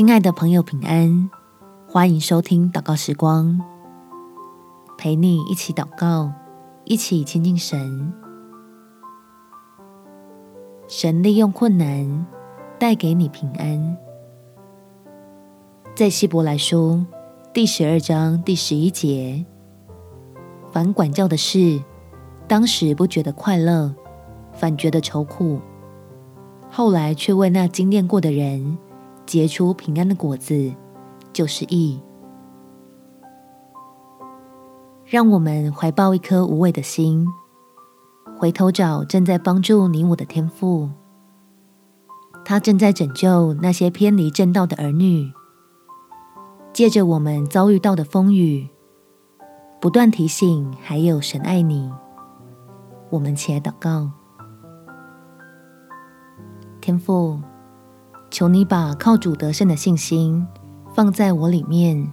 亲爱的朋友，平安！欢迎收听祷告时光，陪你一起祷告，一起亲近神。神利用困难带给你平安。在希伯来书第十二章第十一节，凡管教的事，当时不觉得快乐，反觉得愁苦。后来却为那经练过的人结出平安的果子，就是义。让我们怀抱一颗无畏的心，回头找正在帮助你我的天父。他正在拯救那些偏离正道的儿女，借着我们遭遇到的风雨，不断提醒，还有神爱你。我们起来祷告。天父，求你把靠主得胜的信心放在我里面，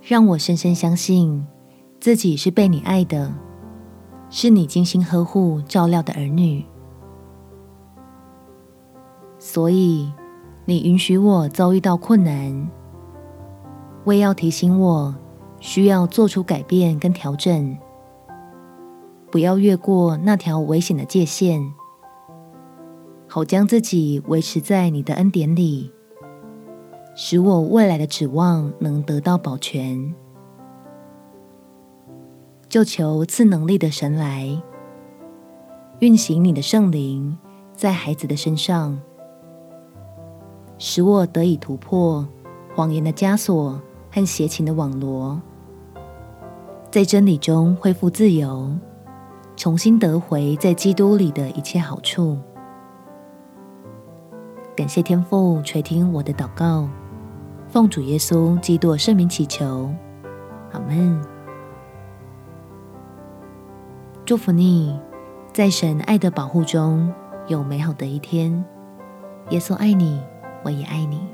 让我深深相信自己是被你爱的，是你精心呵护照料的儿女。所以，你允许我遭遇到困难，为要提醒我需要做出改变跟调整，不要越过那条危险的界限。好将自己维持在你的恩典里，使我未来的指望能得到保全。就求赐能力的神来运行你的圣灵在孩子的身上，使我得以突破谎言的枷锁和邪情的网罗，在真理中恢复自由，重新得回在基督里的一切好处。感谢天父垂听我的祷告，奉主耶稣基督圣名祈求，阿门。祝福你，在神爱的保护中有美好的一天。耶稣爱你，我也爱你。